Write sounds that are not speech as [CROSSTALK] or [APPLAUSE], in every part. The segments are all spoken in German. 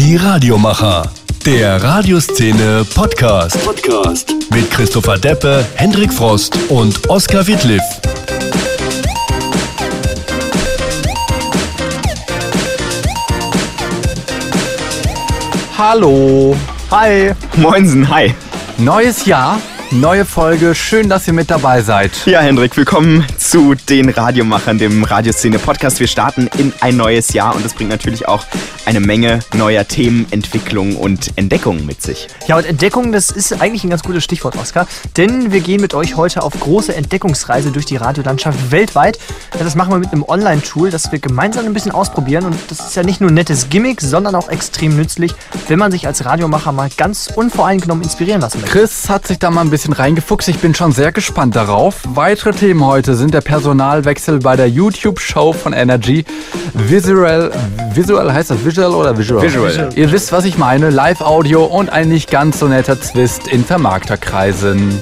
Die Radiomacher. Der Radioszene Podcast. Podcast. Mit Christopher Deppe, Hendrik Frost und Oskar Wittliff. Hallo. Hi. Moinsen, hi. Neues Jahr, neue Folge. Schön, dass ihr mit dabei seid. Ja, Hendrik, willkommen zu den Radiomachern, dem Radioszene-Podcast. Wir starten in ein neues Jahr und das bringt natürlich auch eine Menge neuer Themen, Entwicklungen und Entdeckungen mit sich. Ja, und Entdeckungen, das ist eigentlich ein ganz gutes Stichwort, Oskar. Denn wir gehen mit euch heute auf große Entdeckungsreise durch die Radiolandschaft weltweit. Das machen wir mit einem Online-Tool, das wir gemeinsam ein bisschen ausprobieren. Und das ist ja nicht nur ein nettes Gimmick, sondern auch extrem nützlich, wenn man sich als Radiomacher mal ganz unvoreingenommen inspirieren lassen möchte. Chris hat sich da mal ein bisschen reingefuchst. Ich bin schon sehr gespannt darauf. Weitere Themen heute sind der Personalwechsel bei der YouTube-Show von Energy. Visual, Visual heißt das Visual oder Visual? Visual. Ihr wisst, was ich meine. Live-Audio und ein nicht ganz so netter Twist in Vermarkterkreisen.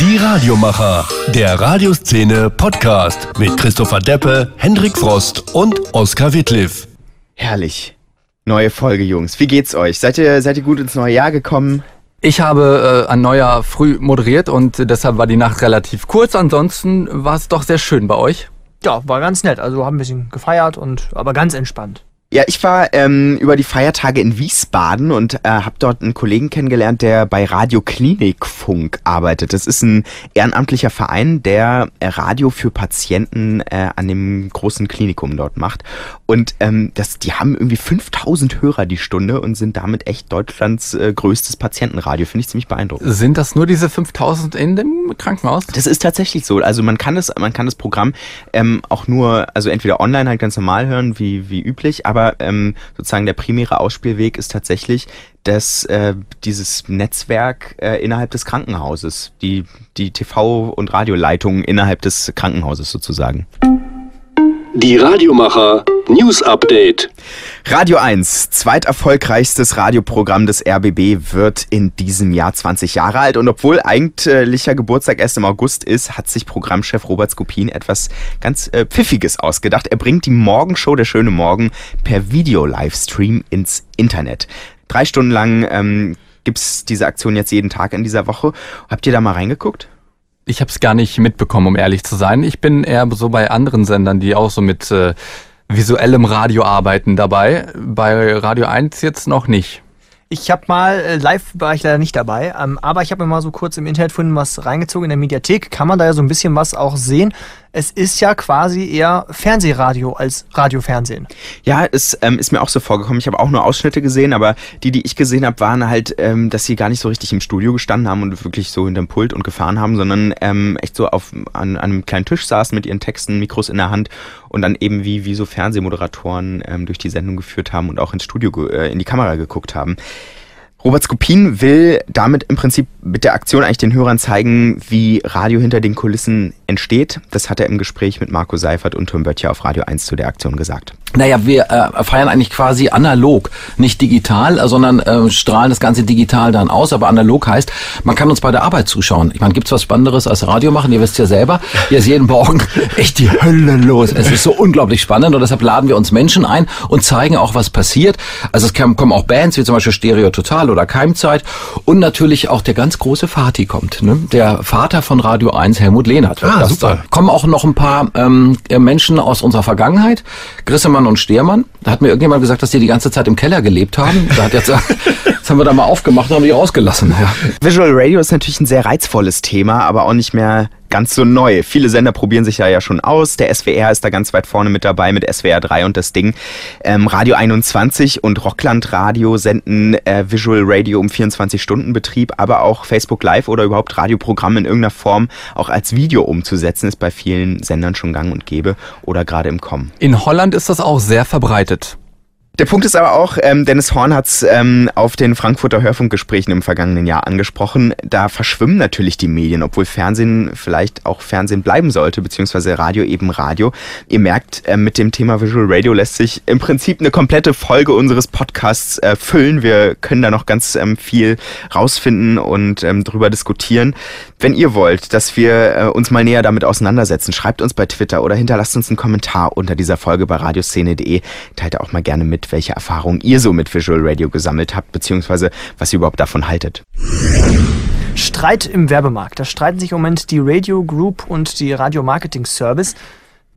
Die Radiomacher. Der Radioszene Podcast. Mit Christopher Deppe, Hendrik Frost und Oskar Wittliff. Herrlich. Neue Folge, Jungs. Wie geht's euch? Seid ihr, seid ihr gut ins neue Jahr gekommen? Ich habe äh, ein Neujahr früh moderiert und deshalb war die Nacht relativ kurz. Ansonsten war es doch sehr schön bei euch. Ja, war ganz nett. Also haben ein bisschen gefeiert und aber ganz entspannt. Ja, ich war ähm, über die Feiertage in Wiesbaden und äh, habe dort einen Kollegen kennengelernt, der bei Radio Klinikfunk arbeitet. Das ist ein ehrenamtlicher Verein, der äh, Radio für Patienten äh, an dem großen Klinikum dort macht. Und ähm, das, die haben irgendwie 5000 Hörer die Stunde und sind damit echt Deutschlands äh, größtes Patientenradio. Finde ich ziemlich beeindruckend. Sind das nur diese 5000 in dem Krankenhaus? Das ist tatsächlich so. Also man kann das, man kann das Programm ähm, auch nur, also entweder online halt ganz normal hören, wie, wie üblich, aber ähm, sozusagen der primäre Ausspielweg ist tatsächlich dass äh, dieses Netzwerk äh, innerhalb des Krankenhauses, die, die TV- und Radioleitungen innerhalb des Krankenhauses sozusagen. Die Radiomacher News Update. Radio 1, zweiterfolgreichstes Radioprogramm des RBB, wird in diesem Jahr 20 Jahre alt. Und obwohl eigentlicher Geburtstag erst im August ist, hat sich Programmchef Robert Skopin etwas ganz äh, Pfiffiges ausgedacht. Er bringt die Morgenshow Der schöne Morgen per Video-Livestream ins Internet. Drei Stunden lang ähm, gibt's diese Aktion jetzt jeden Tag in dieser Woche. Habt ihr da mal reingeguckt? Ich habe es gar nicht mitbekommen, um ehrlich zu sein. Ich bin eher so bei anderen Sendern, die auch so mit äh, visuellem Radio arbeiten dabei. Bei Radio 1 jetzt noch nicht. Ich habe mal, äh, live war ich leider nicht dabei, ähm, aber ich habe mir mal so kurz im Internet gefunden, was reingezogen. In der Mediathek kann man da ja so ein bisschen was auch sehen. Es ist ja quasi eher Fernsehradio als Radiofernsehen. Ja, es ähm, ist mir auch so vorgekommen. Ich habe auch nur Ausschnitte gesehen, aber die, die ich gesehen habe, waren halt, ähm, dass sie gar nicht so richtig im Studio gestanden haben und wirklich so hinterm Pult und gefahren haben, sondern ähm, echt so auf an, an einem kleinen Tisch saßen mit ihren Texten, Mikros in der Hand und dann eben wie, wie so Fernsehmoderatoren ähm, durch die Sendung geführt haben und auch ins Studio, äh, in die Kamera geguckt haben. Robert Skopin will damit im Prinzip mit der Aktion eigentlich den Hörern zeigen, wie Radio hinter den Kulissen entsteht. Das hat er im Gespräch mit Marco Seifert und Tom Böttcher auf Radio 1 zu der Aktion gesagt. Naja, wir äh, feiern eigentlich quasi analog, nicht digital, äh, sondern äh, strahlen das Ganze digital dann aus. Aber analog heißt, man kann uns bei der Arbeit zuschauen. Ich meine, gibt's was Spannenderes als Radio machen? Ihr wisst ja selber, hier ist jeden Morgen [LAUGHS] echt die Hölle los. Es ist so unglaublich spannend und deshalb laden wir uns Menschen ein und zeigen auch, was passiert. Also es kommen auch Bands wie zum Beispiel Stereo Total oder Keimzeit und natürlich auch der ganz große Vati kommt. Ne? Der Vater von Radio 1, Helmut Lehnert. wird Ah, Gast super. sein. Kommen auch noch ein paar ähm, Menschen aus unserer Vergangenheit. Grissemann und Stehrmann. Da hat mir irgendjemand gesagt, dass die die ganze Zeit im Keller gelebt haben. Da hat jetzt, [LAUGHS] jetzt haben wir da mal aufgemacht und haben die rausgelassen. Ja. Visual Radio ist natürlich ein sehr reizvolles Thema, aber auch nicht mehr ganz so neu. Viele Sender probieren sich ja ja schon aus. Der SWR ist da ganz weit vorne mit dabei mit SWR 3 und das Ding. Ähm, Radio 21 und Rockland Radio senden äh, Visual Radio um 24 Stunden Betrieb, aber auch Facebook Live oder überhaupt Radioprogramme in irgendeiner Form auch als Video umzusetzen, ist bei vielen Sendern schon gang und gäbe oder gerade im Kommen. In Holland ist das auch sehr verbreitet. Der Punkt ist aber auch, ähm, Dennis Horn hat es ähm, auf den Frankfurter Hörfunkgesprächen im vergangenen Jahr angesprochen, da verschwimmen natürlich die Medien, obwohl Fernsehen vielleicht auch Fernsehen bleiben sollte, beziehungsweise Radio eben Radio. Ihr merkt, äh, mit dem Thema Visual Radio lässt sich im Prinzip eine komplette Folge unseres Podcasts äh, füllen. Wir können da noch ganz ähm, viel rausfinden und ähm, drüber diskutieren. Wenn ihr wollt, dass wir äh, uns mal näher damit auseinandersetzen, schreibt uns bei Twitter oder hinterlasst uns einen Kommentar unter dieser Folge bei radioszene.de. Teilt auch mal gerne mit, welche Erfahrungen ihr so mit Visual Radio gesammelt habt, beziehungsweise was ihr überhaupt davon haltet. Streit im Werbemarkt. Da streiten sich im Moment die Radio Group und die Radio Marketing Service.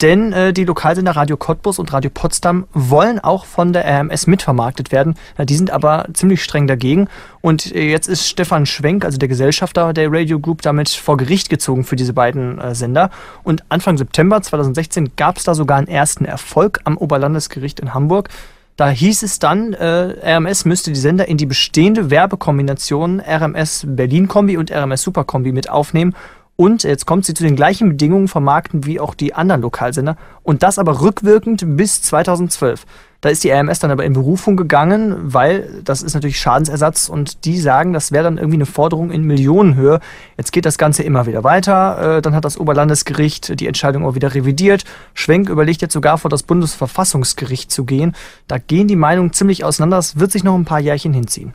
Denn äh, die Lokalsender Radio Cottbus und Radio Potsdam wollen auch von der RMS mitvermarktet werden. Ja, die sind aber ziemlich streng dagegen. Und äh, jetzt ist Stefan Schwenk, also der Gesellschafter der Radio Group, damit vor Gericht gezogen für diese beiden äh, Sender. Und Anfang September 2016 gab es da sogar einen ersten Erfolg am Oberlandesgericht in Hamburg. Da hieß es dann, äh, RMS müsste die Sender in die bestehende Werbekombination RMS Berlin Kombi und RMS Super Kombi mit aufnehmen und jetzt kommt sie zu den gleichen Bedingungen vermarkten wie auch die anderen Lokalsender und das aber rückwirkend bis 2012. Da ist die RMS dann aber in Berufung gegangen, weil das ist natürlich Schadensersatz und die sagen, das wäre dann irgendwie eine Forderung in Millionenhöhe. Jetzt geht das Ganze immer wieder weiter. Äh, dann hat das Oberlandesgericht die Entscheidung auch wieder revidiert. Schwenk überlegt jetzt sogar vor das Bundesverfassungsgericht zu gehen. Da gehen die Meinungen ziemlich auseinander. Das wird sich noch ein paar Jährchen hinziehen.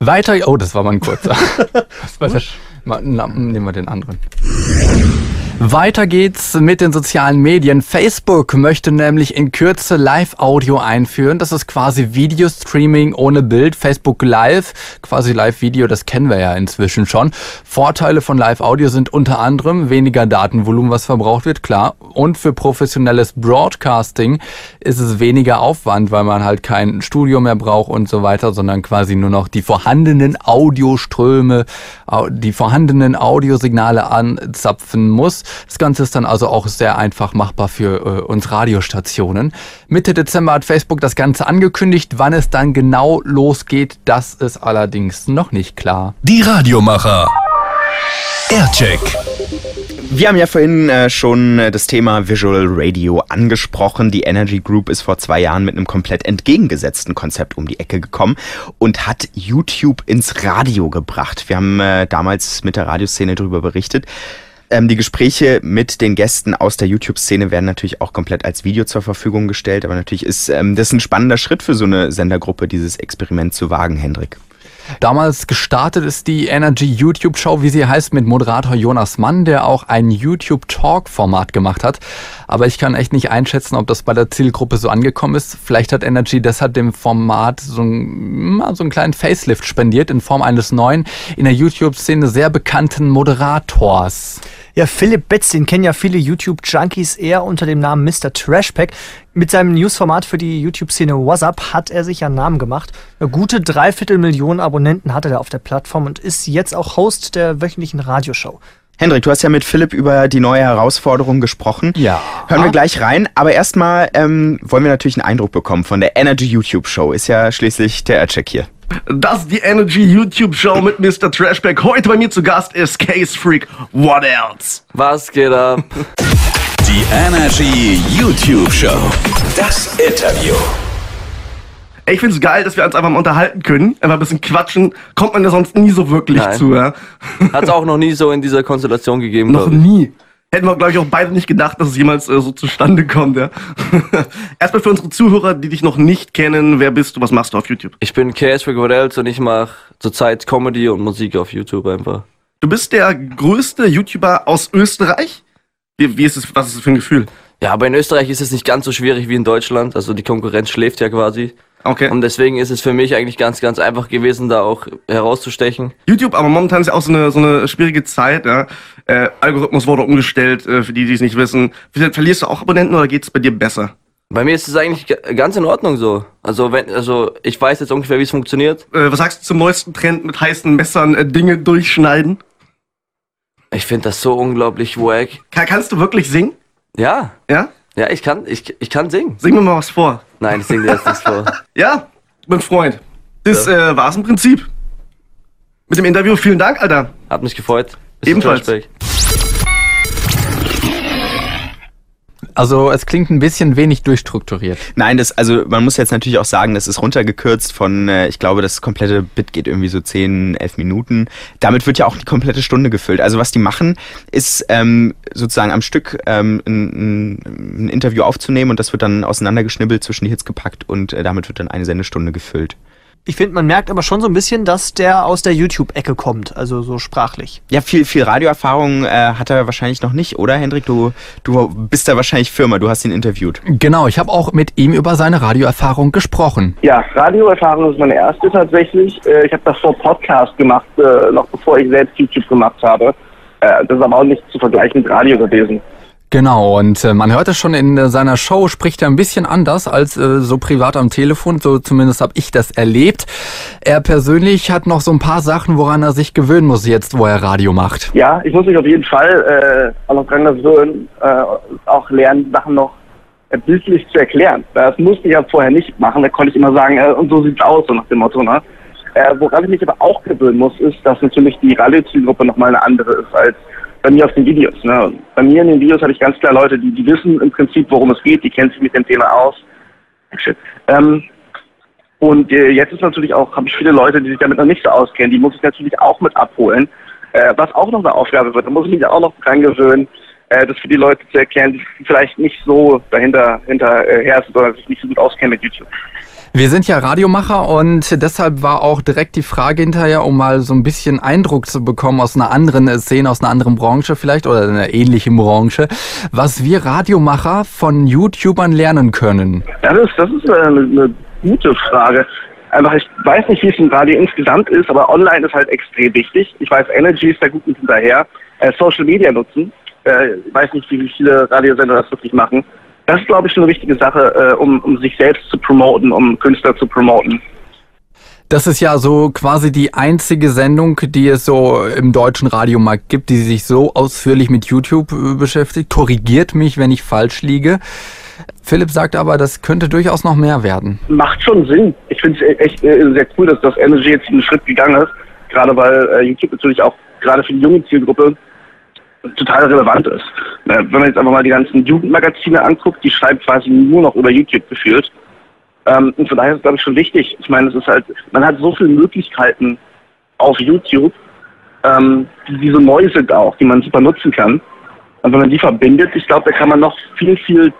Weiter, oh, das war mal ein kurzer. [LAUGHS] Nehmen wir den anderen. Weiter geht's mit den sozialen Medien. Facebook möchte nämlich in Kürze Live-Audio einführen. Das ist quasi Videostreaming ohne Bild. Facebook Live, quasi Live-Video, das kennen wir ja inzwischen schon. Vorteile von Live-Audio sind unter anderem weniger Datenvolumen, was verbraucht wird, klar. Und für professionelles Broadcasting ist es weniger Aufwand, weil man halt kein Studio mehr braucht und so weiter, sondern quasi nur noch die vorhandenen Audioströme, die vorhandenen Audiosignale anzapfen muss. Das Ganze ist dann also auch sehr einfach machbar für äh, uns Radiostationen. Mitte Dezember hat Facebook das Ganze angekündigt. Wann es dann genau losgeht, das ist allerdings noch nicht klar. Die Radiomacher. Aircheck. Wir haben ja vorhin äh, schon äh, das Thema Visual Radio angesprochen. Die Energy Group ist vor zwei Jahren mit einem komplett entgegengesetzten Konzept um die Ecke gekommen und hat YouTube ins Radio gebracht. Wir haben äh, damals mit der Radioszene darüber berichtet. Ähm, die Gespräche mit den Gästen aus der YouTube-Szene werden natürlich auch komplett als Video zur Verfügung gestellt. Aber natürlich ist ähm, das ein spannender Schritt für so eine Sendergruppe, dieses Experiment zu wagen, Hendrik. Damals gestartet ist die Energy YouTube Show, wie sie heißt, mit Moderator Jonas Mann, der auch ein YouTube Talk Format gemacht hat. Aber ich kann echt nicht einschätzen, ob das bei der Zielgruppe so angekommen ist. Vielleicht hat Energy deshalb dem Format so, ein, so einen kleinen Facelift spendiert in Form eines neuen, in der YouTube-Szene sehr bekannten Moderators. Ja, Philipp Betz, den kennen ja viele YouTube-Junkies eher unter dem Namen Mr. Trashpack. Mit seinem Newsformat für die YouTube-Szene WhatsApp hat er sich einen Namen gemacht. Eine gute dreiviertel Millionen Abonnenten hatte er auf der Plattform und ist jetzt auch Host der wöchentlichen Radioshow. Hendrik, du hast ja mit Philipp über die neue Herausforderung gesprochen. Ja. Hören wir gleich rein. Aber erstmal ähm, wollen wir natürlich einen Eindruck bekommen von der Energy YouTube Show. Ist ja schließlich der Aircheck hier. Das ist die Energy YouTube Show mit Mr. Trashback. Heute bei mir zu Gast ist Case Freak. What else? Was geht ab? [LAUGHS] Die Energy YouTube Show. Das Interview. Ich find's geil, dass wir uns einfach mal unterhalten können. Einfach ein bisschen quatschen. Kommt man ja sonst nie so wirklich Nein. zu, ja? Hat's auch noch nie so in dieser Konstellation gegeben, [LAUGHS] Noch nie. Hätten wir, glaube ich, auch beide nicht gedacht, dass es jemals äh, so zustande kommt, ja. [LAUGHS] Erstmal für unsere Zuhörer, die dich noch nicht kennen, wer bist du, was machst du auf YouTube? Ich bin KS für Gorels und ich mache zurzeit Comedy und Musik auf YouTube einfach. Du bist der größte YouTuber aus Österreich? Wie, wie ist es, was ist es für ein Gefühl? Ja, aber in Österreich ist es nicht ganz so schwierig wie in Deutschland. Also die Konkurrenz schläft ja quasi. Okay. Und deswegen ist es für mich eigentlich ganz, ganz einfach gewesen, da auch herauszustechen. YouTube, aber momentan ist ja auch so eine, so eine schwierige Zeit. Ja. Äh, Algorithmus wurde umgestellt, äh, für die, die es nicht wissen. Verlierst du auch Abonnenten oder geht es bei dir besser? Bei mir ist es eigentlich ganz in Ordnung so. Also wenn, also ich weiß jetzt ungefähr, wie es funktioniert. Äh, was sagst du zum neuesten Trend mit heißen Messern äh, Dinge durchschneiden? Ich finde das so unglaublich wack. Ka kannst du wirklich singen? Ja, Ja? Ja, ich kann, ich, ich kann singen. Sing mir mal was vor. Nein, ich singe dir jetzt nichts vor. [LAUGHS] Ja, mein Freund. Das äh, war's im Prinzip. Mit dem Interview. Vielen Dank, Alter. Hat mich gefreut. Bis Ebenfalls. Also es klingt ein bisschen wenig durchstrukturiert. Nein, das, also man muss jetzt natürlich auch sagen, das ist runtergekürzt von, äh, ich glaube, das komplette Bit geht irgendwie so 10, 11 Minuten. Damit wird ja auch die komplette Stunde gefüllt. Also was die machen, ist ähm, sozusagen am Stück ähm, ein, ein, Interview aufzunehmen und das wird dann auseinandergeschnibbelt, zwischen die Hits gepackt und äh, damit wird dann eine Sendestunde gefüllt. Ich finde, man merkt aber schon so ein bisschen, dass der aus der YouTube-Ecke kommt, also so sprachlich. Ja, viel, viel Radioerfahrung äh, hat er wahrscheinlich noch nicht, oder Hendrik? Du, du bist da wahrscheinlich Firma, du hast ihn interviewt. Genau, ich habe auch mit ihm über seine Radioerfahrung gesprochen. Ja, Radioerfahrung ist meine erste tatsächlich. Äh, Ich habe davor Podcast gemacht, äh, noch bevor ich selbst YouTube gemacht habe. Äh, Das ist aber auch nicht zu vergleichen mit Radio gewesen. Genau, und äh, man hört es schon in äh, seiner Show, spricht er ein bisschen anders als äh, so privat am Telefon, so zumindest habe ich das erlebt. Er persönlich hat noch so ein paar Sachen, woran er sich gewöhnen muss jetzt, wo er Radio macht. Ja, ich muss mich auf jeden Fall äh, auch noch gewöhnen, äh, auch lernen, Sachen noch äh, bildlich zu erklären. Das musste ich ja vorher nicht machen. Da konnte ich immer sagen, äh, und so sieht's aus, so nach dem Motto. Ne? Äh, woran ich mich aber auch gewöhnen muss, ist, dass natürlich die Radiozielgruppe nochmal eine andere ist als bei mir auf den Videos. Ne? Bei mir in den Videos habe ich ganz klar Leute, die, die wissen im Prinzip, worum es geht, die kennen sich mit dem Thema aus. Ähm, und äh, jetzt ist natürlich auch, habe ich viele Leute, die sich damit noch nicht so auskennen, die muss ich natürlich auch mit abholen. Äh, was auch noch eine Aufgabe wird, da muss ich mich auch noch dran gewöhnen, äh, das für die Leute zu erklären, die vielleicht nicht so dahinter hinterher sind oder sich nicht so gut auskennen mit YouTube. Wir sind ja Radiomacher und deshalb war auch direkt die Frage hinterher, um mal so ein bisschen Eindruck zu bekommen aus einer anderen Szene, aus einer anderen Branche vielleicht oder einer ähnlichen Branche, was wir Radiomacher von YouTubern lernen können. Das ist, das ist eine, eine gute Frage. Einfach, ich weiß nicht, wie es im Radio insgesamt ist, aber online ist halt extrem wichtig. Ich weiß, Energy ist da gut mit hinterher. Äh, Social Media nutzen. Äh, ich weiß nicht, wie viele Radiosender das wirklich machen. Das ist, glaube ich, schon eine wichtige Sache, äh, um, um sich selbst zu promoten, um Künstler zu promoten. Das ist ja so quasi die einzige Sendung, die es so im deutschen Radiomarkt gibt, die sich so ausführlich mit YouTube äh, beschäftigt. Korrigiert mich, wenn ich falsch liege. Philipp sagt aber, das könnte durchaus noch mehr werden. Macht schon Sinn. Ich finde es echt äh, sehr cool, dass das Energy jetzt einen Schritt gegangen ist. Gerade weil YouTube natürlich auch gerade für die junge Zielgruppe total relevant ist. Wenn man jetzt einfach mal die ganzen Jugendmagazine anguckt, die schreiben quasi nur noch über YouTube geführt. Ähm, und von daher ist es, glaube ich, schon wichtig. Ich meine, es ist halt, man hat so viele Möglichkeiten auf YouTube, ähm, die, diese neu sind auch, die man super nutzen kann. Und wenn man die verbindet, ich glaube, da kann man noch viel, viel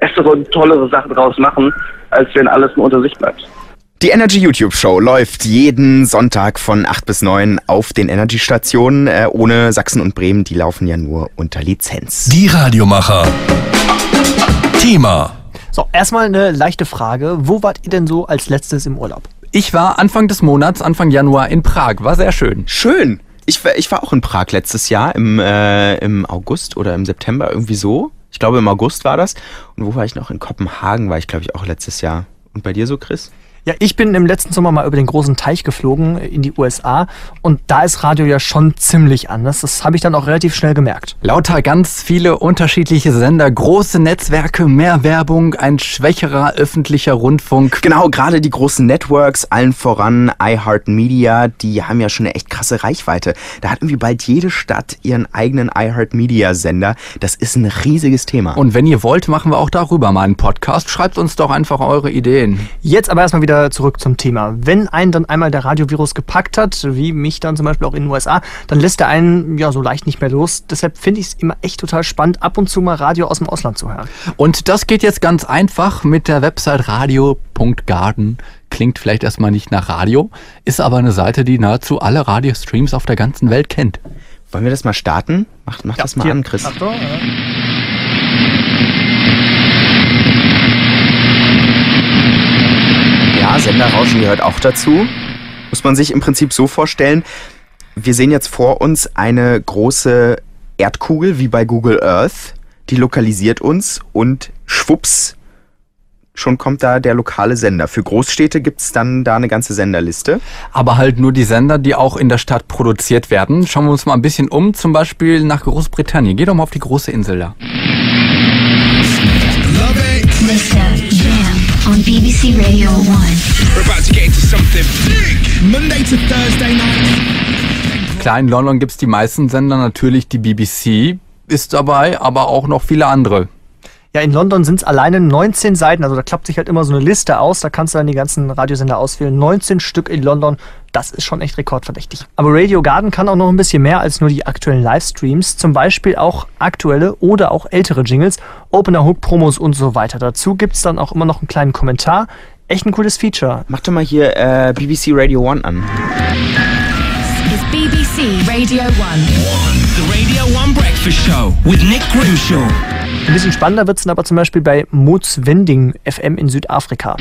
bessere und tollere Sachen draus machen, als wenn alles nur unter sich bleibt. Die Energy YouTube Show läuft jeden Sonntag von 8 bis 9 auf den Energy Stationen. Äh, ohne Sachsen und Bremen, die laufen ja nur unter Lizenz. Die Radiomacher. Thema. So, erstmal eine leichte Frage. Wo wart ihr denn so als letztes im Urlaub? Ich war Anfang des Monats, Anfang Januar in Prag. War sehr schön. Schön. Ich, war- ich war auch in Prag letztes Jahr im, äh, im August oder im September, irgendwie so. Ich glaube, im August war das. Und wo war ich noch? In Kopenhagen war ich, glaube ich, auch letztes Jahr. Und bei dir so, Chris? Ja, ich bin im letzten Sommer mal über den großen Teich geflogen äh, in die USA und da ist Radio ja schon ziemlich anders. Das habe ich dann auch relativ schnell gemerkt. Lauter ganz viele unterschiedliche Sender, große Netzwerke, mehr Werbung, ein schwächerer öffentlicher Rundfunk. Genau, gerade die großen Networks, allen voran iHeartMedia, die haben ja schon eine echt krasse Reichweite. Da hat irgendwie bald jede Stadt ihren eigenen iHeartMedia-Sender. Das ist ein riesiges Thema. Und wenn ihr wollt, machen wir auch darüber mal einen Podcast. Schreibt uns doch einfach eure Ideen. Jetzt aber erstmal wieder zurück zum Thema. Wenn einen dann einmal der Radiovirus gepackt hat, wie mich dann zum Beispiel auch in den USA, dann lässt er einen ja so leicht nicht mehr los. Deshalb finde ich es immer echt total spannend, ab und zu mal Radio aus dem Ausland zu hören. Und das geht jetzt ganz einfach mit der Website radio.garden. Klingt vielleicht erstmal nicht nach Radio, ist aber eine Seite, die nahezu alle Radiostreams auf der ganzen Welt kennt. Wollen wir das mal starten? Mach, mach das mal hier. an, Chris. Achtung, ja. Ja, Senderrauschen gehört auch dazu. Muss man sich im Prinzip so vorstellen, wir sehen jetzt vor uns eine große Erdkugel wie bei Google Earth. Die lokalisiert uns und schwupps, schon kommt da der lokale Sender. Für Großstädte gibt's dann da eine ganze Senderliste. Aber halt nur die Sender, die auch in der Stadt produziert werden. Schauen wir uns mal ein bisschen um, zum Beispiel nach Großbritannien. Geh doch mal auf die große Insel da. Listen, Jam on BBC Radio 1. We're about to get into something big. Monday to Thursday night. Klar, in London gibt's die meisten Sender, natürlich die BBC ist dabei, aber auch noch viele andere. Ja, in London sind es alleine 19 Seiten, also da klappt sich halt immer so eine Liste aus, da kannst du dann die ganzen Radiosender auswählen. 19 Stück in London, das ist schon echt rekordverdächtig. Aber Radio Garden kann auch noch ein bisschen mehr als nur die aktuellen Livestreams, zum Beispiel auch aktuelle oder auch ältere Jingles, Opener Hook, Promos und so weiter. Dazu gibt's dann auch immer noch einen kleinen Kommentar Echt ein cooles Feature. Mach doch mal hier äh, BBC Radio One an. Is BBC Radio 1. The Radio 1 Breakfast Show with Nick Grimshaw. Ein bisschen spannender wird es aber zum Beispiel bei Moods Wending FM in Südafrika.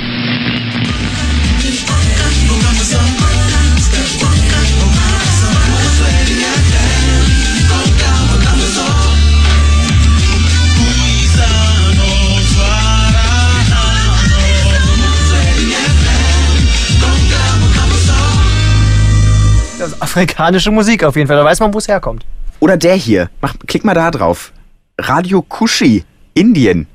Das ist afrikanische Musik auf jeden Fall, da weiß man, wo es herkommt. Oder der hier. Mach, klick mal da drauf. Radio Kushi, Indien.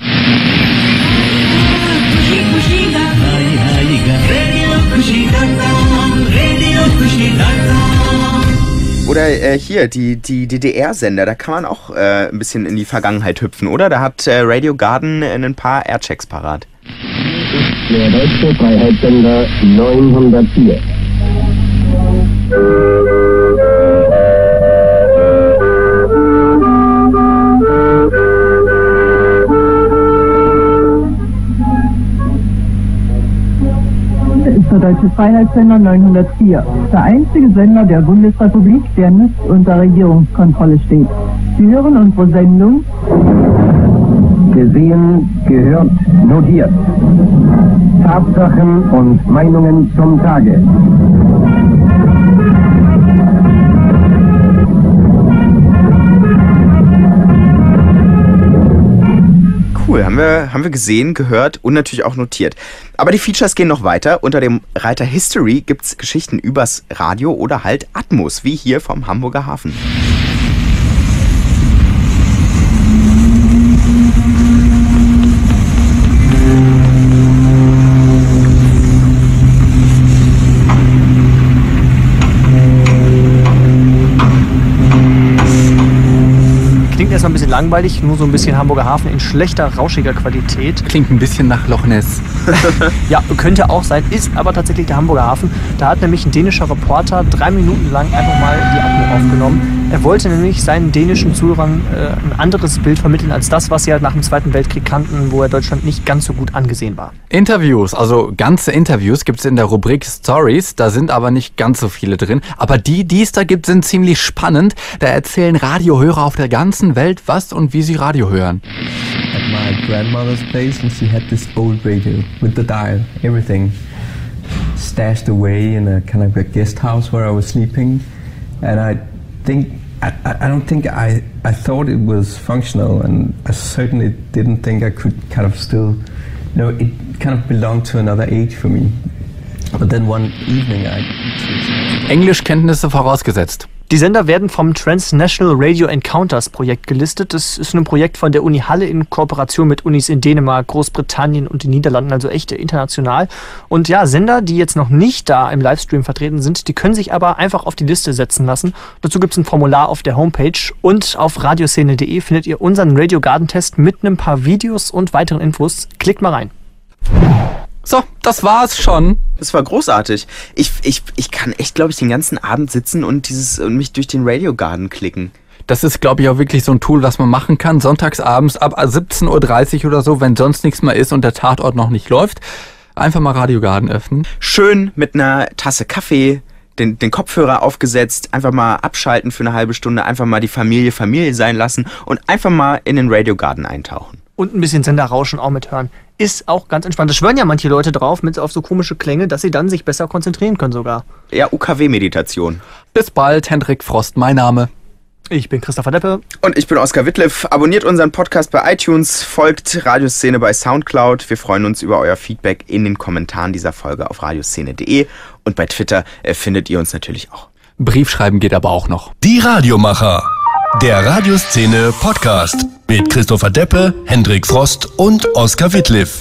Oder äh, hier, die, die DDR-Sender, da kann man auch äh, ein bisschen in die Vergangenheit hüpfen, oder? Da hat äh, Radio Garden äh, ein paar Airchecks parat. Der deutsche Freiheitssender 904. der Deutsche Freiheitssender 904, der einzige Sender der Bundesrepublik, der nicht unter Regierungskontrolle steht. Sie hören unsere Sendung Gesehen, gehört, notiert. Tatsachen und Meinungen zum Tage. Haben wir, haben wir gesehen, gehört und natürlich auch notiert. Aber die Features gehen noch weiter. Unter dem Reiter History gibt's Geschichten übers Radio oder halt Atmos, wie hier vom Hamburger Hafen. Langweilig, nur so ein bisschen Hamburger Hafen in schlechter, rauschiger Qualität. Klingt ein bisschen nach Loch Ness. [LAUGHS] Ja, könnte auch sein, ist aber tatsächlich der Hamburger Hafen. Da hat nämlich ein dänischer Reporter drei Minuten lang einfach mal die Atmo aufgenommen. Er wollte nämlich seinen dänischen Zuhörern äh, ein anderes Bild vermitteln als das, was sie halt nach dem Zweiten Weltkrieg kannten, wo er Deutschland nicht ganz so gut angesehen war. Interviews, also ganze Interviews gibt es in der Rubrik Stories, da sind aber nicht ganz so viele drin. Aber die, die es da gibt, sind ziemlich spannend. Da erzählen Radiohörer auf der ganzen Welt, was und wie sie Radio hören. at my grandmother's place and she had this old radio with the dial, everything stashed away in a kind of a guest house where I was sleeping. And I think, I, I I don't think I, I thought it was functional and I certainly didn't think I could kind of still, you know, it kind of belonged to another age for me. But then one evening I Englischkenntnisse vorausgesetzt. Die Sender werden vom Transnational Radio Encounters Projekt gelistet. Das ist ein Projekt von der Uni Halle in Kooperation mit Unis in Dänemark, Großbritannien und den Niederlanden, also echt international. Und ja, Sender, die jetzt noch nicht da im Livestream vertreten sind, die können sich aber einfach auf die Liste setzen lassen. Dazu gibt es ein Formular auf der Homepage und auf radioszene.de findet ihr unseren Radio Garden Test mit ein paar Videos und weiteren Infos. Klickt mal rein. So, das war's schon. Das war großartig. Ich, ich, ich kann echt, glaube ich, den ganzen Abend sitzen und dieses und mich durch den Radio Garden klicken. Das ist, glaube ich, auch wirklich so ein Tool, was man machen kann. Sonntagsabends ab 17.30 Uhr oder so, wenn sonst nichts mehr ist und der Tatort noch nicht läuft. Einfach mal Radiogarden öffnen. Schön mit einer Tasse Kaffee, den, den Kopfhörer aufgesetzt, einfach mal abschalten für eine halbe Stunde, einfach mal die Familie Familie sein lassen und einfach mal in den Radio Garden eintauchen. Und ein bisschen Senderrauschen auch mithören. Ist auch ganz entspannt. Da schwören ja manche Leute drauf, mit auf so komische Klänge, dass sie dann sich besser konzentrieren können sogar. Ja, UKW-Meditation. Bis bald, Hendrik Frost, mein Name. Ich bin Christopher Deppe. Und ich bin Oskar Wittliff. Abonniert unseren Podcast bei iTunes, folgt Radioszene bei Soundcloud. Wir freuen uns über euer Feedback in den Kommentaren dieser Folge auf radioszene.de und bei Twitter äh, findet ihr uns natürlich auch. Briefschreiben geht aber auch noch. Die Radiomacher. Der Radioszene Podcast mit Christopher Deppe, Hendrik Frost und Oskar Wittliff.